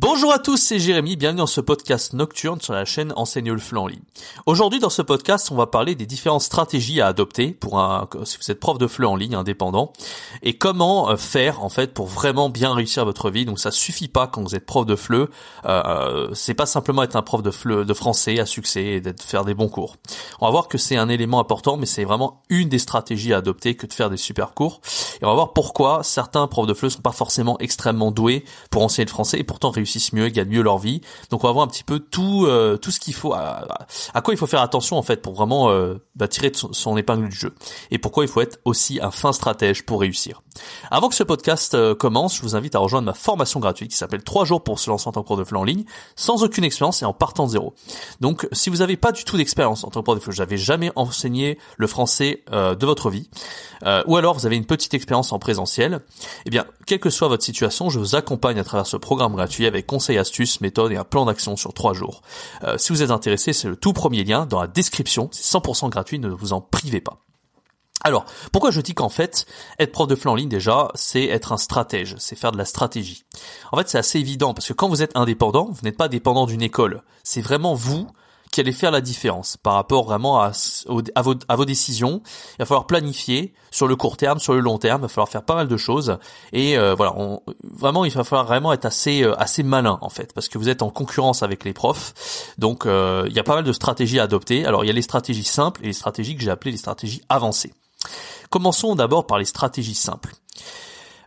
Bonjour à tous, c'est Jérémy, bienvenue dans ce podcast nocturne sur la chaîne Enseigne le FLE en ligne. Aujourd'hui dans ce podcast, on va parler des différentes stratégies à adopter pour un, si vous êtes prof de FLE en ligne indépendant et comment euh, faire en fait pour vraiment bien réussir votre vie. Donc ça suffit pas quand vous êtes prof de FLE, euh, euh, c'est pas simplement être un prof de FLE de français à succès et d'être faire des bons cours. On va voir que c'est un élément important, mais c'est vraiment une des stratégies à adopter que de faire des super cours. Et on va voir pourquoi certains profs de FLE sont pas forcément extrêmement doués pour enseigner le français et pourtant réussir mieux, gagnent mieux leur vie. Donc on va voir un petit peu tout euh, tout ce qu'il faut à, quoi il faut faire attention en fait pour vraiment euh, bah, tirer son, épingle du jeu et pourquoi il faut être aussi un fin stratège pour réussir. Avant que ce podcast euh, commence, je vous invite à rejoindre ma formation gratuite qui s'appelle 3 jours pour se lancer en tant que cours de FLE en ligne sans aucune expérience et en partant de zéro. Donc si vous n'avez pas du tout d'expérience en tant que prof de FLE, j'avais jamais enseigné le français de votre vie ou alors vous avez une petite expérience en présentiel, eh bien quelle que soit votre situation, je vous accompagne à travers ce programme gratuit avec conseils, astuces, méthodes et un plan d'action sur trois jours. Euh, si vous êtes intéressé, c'est le tout premier lien dans la description. C'est 100% gratuit, ne vous en privez pas. Alors, pourquoi je dis qu'en fait, être prof de FLE en ligne déjà, c'est être un stratège, c'est faire de la stratégie. En fait, c'est assez évident parce que quand vous êtes indépendant, vous n'êtes pas dépendant d'une école. C'est vraiment vous qui faire la différence par rapport vraiment à, vos, décisions. Il va falloir planifier sur le court terme, sur le long terme. Il va falloir faire pas mal de choses. Et euh, voilà, vraiment, il va falloir vraiment être assez euh, assez malin en fait, parce que vous êtes en concurrence avec les profs. Donc, euh, il y a pas mal de stratégies à adopter. Alors, il y a les stratégies simples et les stratégies que j'ai appelées les stratégies avancées. Commençons d'abord par les stratégies simples.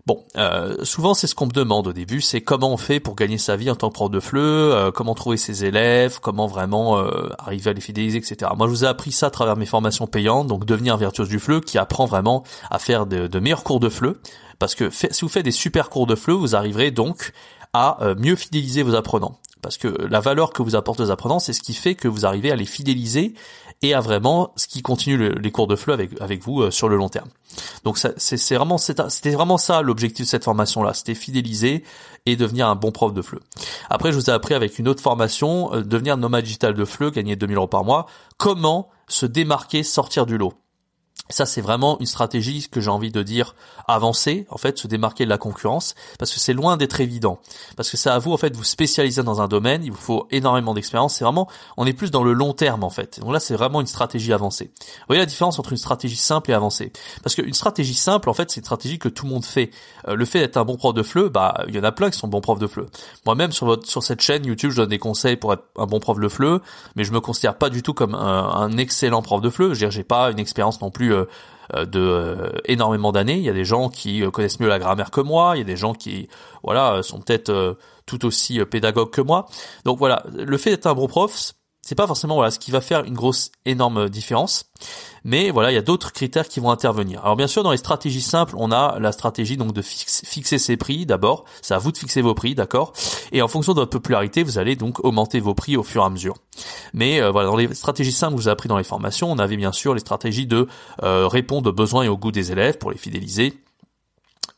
Bon, euh, souvent c'est ce qu'on me demande au début, c'est comment on fait pour gagner sa vie en tant que prof de FLE, euh, comment trouver ses élèves, comment vraiment euh, arriver à les fidéliser, etc. Moi je vous ai appris ça à travers mes formations payantes, donc devenir virtuose du FLE qui apprend vraiment à faire de, meilleurs cours de FLE, parce que si vous faites des super cours de FLE, vous arriverez donc à mieux fidéliser vos apprenants. Parce que la valeur que vous apportent les apprenants, c'est ce qui fait que vous arrivez à les fidéliser et à vraiment ce qui continue les cours de FLE avec, avec vous sur le long terme. Donc c'est vraiment c'était vraiment ça l'objectif de cette formation là, c'était fidéliser et devenir un bon prof de FLE. Après je vous ai appris avec une autre formation euh, devenir nomade digital de FLE, gagner 2000 euros par mois, comment se démarquer, sortir du lot? Ça, c'est vraiment une stratégie que j'ai envie de dire avancer, en fait, se démarquer de la concurrence, parce que c'est loin d'être évident. Parce que c'est à vous, en fait, vous spécialiser dans un domaine, il vous faut énormément d'expérience. C'est vraiment, on est plus dans le long terme, en fait. Donc là, c'est vraiment une stratégie avancée. Vous voyez la différence entre une stratégie simple et avancée? Parce qu'une stratégie simple, en fait, c'est une stratégie que tout le monde fait. Euh, le fait d'être un bon prof de FLE, bah, il y en a plein qui sont bons profs de FLE. Moi-même, sur votre, sur cette chaîne YouTube, je donne des conseils pour être un bon prof de FLE, mais je me considère pas du tout comme un, excellent prof de FLE. Je j'ai pas une expérience non plus euh, de euh, énormément d'années. Il y a des gens qui euh, connaissent mieux la grammaire que moi. Il y a des gens qui, voilà, sont peut-être tout aussi pédagogues que moi. Donc voilà, le fait d'être un bon prof, c'est pas forcément voilà ce qui va faire une grosse énorme différence mais voilà il y a d'autres critères qui vont intervenir. Alors bien sûr dans les stratégies simples on a la stratégie donc de fixer ses prix d'abord. C'est à vous de fixer vos prix d'accord? Et en fonction de votre popularité vous allez donc augmenter vos prix au fur et à mesure. Mais euh, voilà dans les stratégies simples que vous avez appris dans les formations on avait bien sûr les stratégies de euh, répondre aux besoins et aux goûts des élèves pour les fidéliser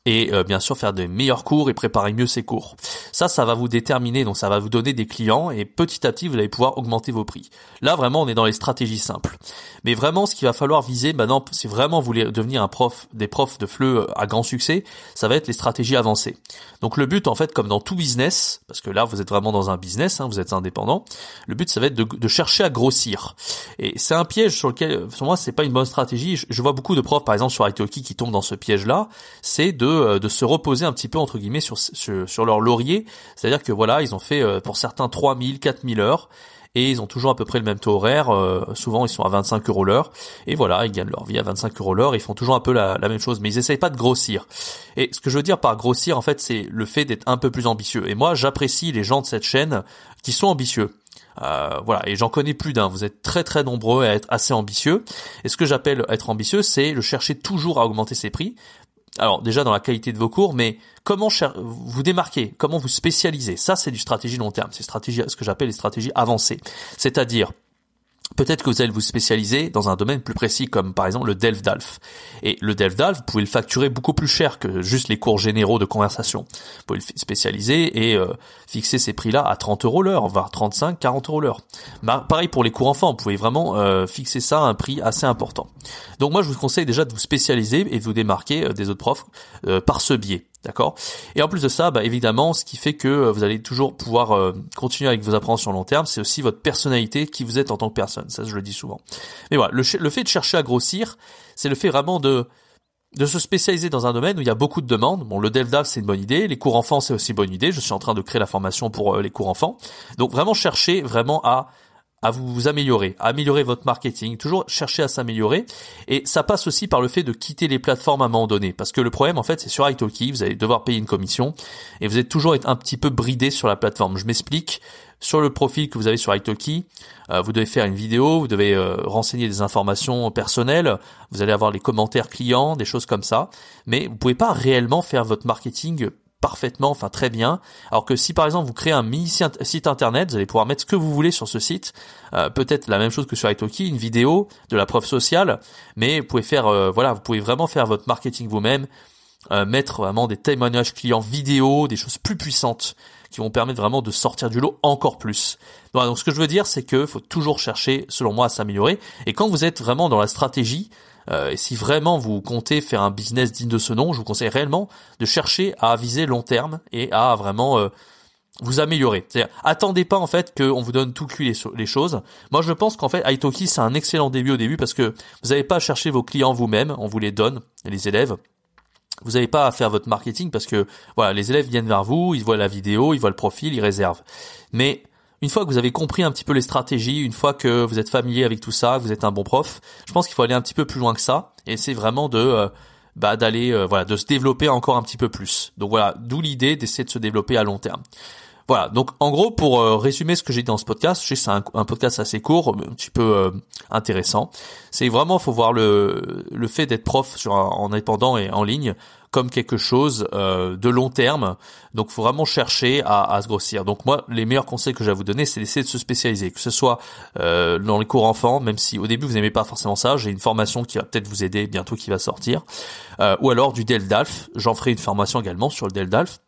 et euh, bien sûr faire de meilleurs cours et préparer mieux ses cours. Ça, ça va vous déterminer, donc ça va vous donner des clients et petit à petit vous allez pouvoir augmenter vos prix. Là vraiment on est dans les stratégies simples. Mais vraiment ce qu'il va falloir viser maintenant, si vraiment vous voulez devenir un prof, des profs de FLE à grand succès, ça va être les stratégies avancées. Donc le but en fait comme dans tout business, parce que là vous êtes vraiment dans un business, hein, vous êtes indépendant, le but ça va être de, de chercher à grossir. Et c'est un piège sur lequel, pour moi c'est pas une bonne stratégie. Je, je vois beaucoup de profs par exemple sur Italki qui tombent dans ce piège là, c'est de euh, de se reposer un petit peu entre guillemets sur sur, leur laurier, c'est-à-dire que voilà, ils ont fait euh, pour certains 3000, 4000 heures et ils ont toujours à peu près le même taux horaire. Euh, souvent, ils sont à 25 euros l'heure. Et voilà, ils gagnent leur vie à 25 euros l'heure. Ils font toujours un peu la, même chose, mais ils essayent pas de grossir. Et ce que je veux dire par grossir, en fait, c'est le fait d'être un peu plus ambitieux. Et moi, j'apprécie les gens de cette chaîne qui sont ambitieux. Voilà, et j'en connais plus d'un. Vous êtes très très nombreux à être assez ambitieux. Et ce que j'appelle être ambitieux, c'est le chercher toujours à augmenter ses prix, alors déjà dans la qualité de vos cours, mais comment vous démarquer, comment vous spécialiser, ça c'est du stratégie long terme, c'est ce que j'appelle les stratégies avancées. C'est-à-dire, Peut-être que vous allez vous spécialiser dans un domaine plus précis comme par exemple le DelfDalf. Et le DelfDalf, vous pouvez le facturer beaucoup plus cher que juste les cours généraux de conversation. Vous pouvez le spécialiser et euh, fixer ces prix-là à 30 euros l'heure, voire 35, 40 euros l'heure. Bah, pareil pour les cours enfants, vous pouvez vraiment euh, fixer ça à un prix assez important. Donc moi je vous conseille déjà de vous spécialiser et de vous démarquer euh, des autres profs par ce biais. D'accord Et en plus de ça, bah, évidemment, ce qui fait que euh, vous allez toujours pouvoir euh, continuer avec vos appréhensions long terme, c'est aussi votre personnalité qui vous êtes en tant que personne. Ça, je le dis souvent. Mais voilà, le, fait de chercher à grossir, c'est le fait vraiment de de se spécialiser dans un domaine où il y a beaucoup de demandes. Bon, le DevDAV, c'est une bonne idée. Les cours enfants, c'est aussi une bonne idée. Je suis en train de créer la formation pour euh, les cours enfants. Donc, vraiment chercher vraiment à à vous améliorer, à améliorer votre marketing, toujours chercher à s'améliorer. Et ça passe aussi par le fait de quitter les plateformes à un moment donné. Parce que le problème, en fait, c'est sur Italki, vous allez devoir payer une commission et vous êtes toujours un petit peu bridé sur la plateforme. Je m'explique. Sur le profil que vous avez sur Italki, euh, vous devez faire une vidéo, vous devez euh, renseigner des informations personnelles, vous allez avoir les commentaires clients, des choses comme ça. Mais vous pouvez pas réellement faire votre marketing parfaitement, enfin très bien. Alors que si par exemple vous créez un mini site internet, vous allez pouvoir mettre ce que vous voulez sur ce site, euh, peut-être la même chose que sur Italki, une vidéo, de la preuve sociale, mais vous pouvez faire, euh, voilà, vous pouvez vraiment faire votre marketing vous-même, euh, mettre vraiment des témoignages clients vidéo, des choses plus puissantes qui vont permettre vraiment de sortir du lot encore plus. Voilà, donc ce que je veux dire, c'est que faut toujours chercher, selon moi, à s'améliorer. Et quand vous êtes vraiment dans la stratégie, euh, et si vraiment vous comptez faire un business digne de ce nom, je vous conseille réellement de chercher à viser long terme et à vraiment euh, vous améliorer. C'est-à-dire, attendez pas en fait qu'on vous donne tout cuit les, choses. Moi, je pense qu'en fait, Italki c'est un excellent début au début parce que vous n'avez pas à chercher vos clients vous-même, on vous les donne, les élèves. Vous n'avez pas à faire votre marketing parce que voilà, les élèves viennent vers vous, ils voient la vidéo, ils voient le profil, ils réservent. Mais une fois que vous avez compris un petit peu les stratégies, une fois que vous êtes familier avec tout ça, que vous êtes un bon prof, je pense qu'il faut aller un petit peu plus loin que ça. Et c'est vraiment de euh, bah, d'aller euh, voilà de se développer encore un petit peu plus. Donc voilà, d'où l'idée d'essayer de se développer à long terme. Voilà, donc en gros pour euh, résumer ce que j'ai dit dans ce podcast, je sais que c'est un, podcast assez court, un petit peu intéressant. C'est vraiment faut voir le le fait d'être prof en indépendant et en ligne comme quelque chose euh, de long terme. Donc, faut vraiment chercher à, se grossir. Donc, moi, les meilleurs conseils que j'ai à vous donner, c'est d'essayer de se spécialiser, que ce soit euh, dans les cours enfants, même si au début vous n'aimez pas forcément ça. J'ai une formation qui va peut-être vous aider bientôt, qui va sortir, euh, ou alors du DELDALF. J'en ferai une formation également sur le DELDALF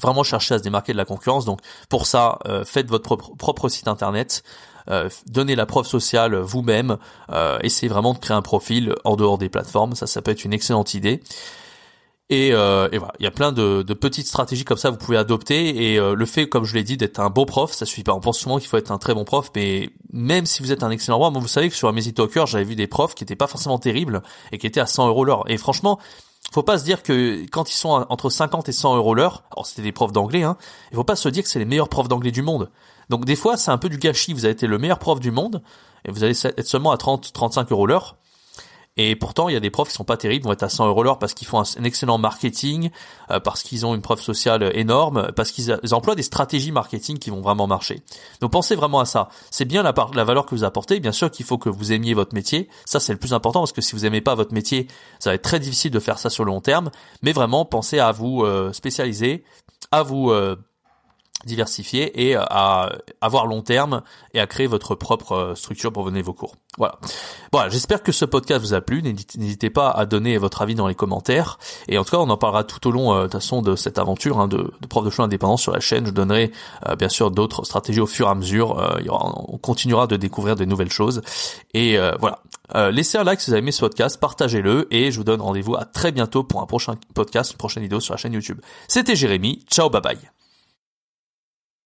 vraiment chercher à se démarquer de la concurrence. Donc pour ça, euh, faites votre propre, propre site internet, euh, donnez la preuve sociale vous-même, euh, essayez vraiment de créer un profil en dehors des plateformes. Ça, ça peut être une excellente idée. Et, euh, et, voilà, il y a plein de, de, petites stratégies comme ça que vous pouvez adopter. Et euh, le fait, comme je l'ai dit, d'être un bon prof, ça suffit pas. On pense souvent qu'il faut être un très bon prof, mais même si vous êtes un excellent prof, vous savez que sur Amazing Talker, j'avais vu des profs qui étaient pas forcément terribles et qui étaient à 100 euros l'heure. Et franchement, faut pas se dire que quand ils sont entre 50 et 100 euros l'heure, alors c'était des profs d'anglais, hein, il faut pas se dire que c'est les meilleurs profs d'anglais du monde. Donc des fois, c'est un peu du gâchis. Vous avez été le meilleur prof du monde et vous allez être seulement à 30, 35 euros l'heure. Et pourtant, il y a des profs qui sont pas terribles, vont être à 100 euros l'heure parce qu'ils font un, excellent marketing, euh, parce qu'ils ont une preuve sociale énorme, parce qu'ils emploient des stratégies marketing qui vont vraiment marcher. Donc pensez vraiment à ça. C'est bien la, valeur que vous apportez. Bien sûr qu'il faut que vous aimiez votre métier. Ça, c'est le plus important parce que si vous aimez pas votre métier, ça va être très difficile de faire ça sur le long terme. Mais vraiment, pensez à vous euh, spécialiser, à vous euh, diversifier et à avoir long terme et à créer votre propre euh, structure pour venir vos cours. Voilà. Voilà, j'espère que ce podcast vous a plu. N'hésitez pas à donner votre avis dans les commentaires. Et en tout cas, on en parlera tout au long euh, de façon de cette aventure hein, de, de, prof de choix indépendant sur la chaîne. Je donnerai euh, bien sûr d'autres stratégies au fur et à mesure. il y aura, on continuera de découvrir de nouvelles choses. Et voilà. laissez un like si vous avez aimé ce podcast, partagez-le et je vous donne rendez-vous à très bientôt pour un prochain podcast, une prochaine vidéo sur la chaîne YouTube. C'était Jérémy. Ciao, bye bye.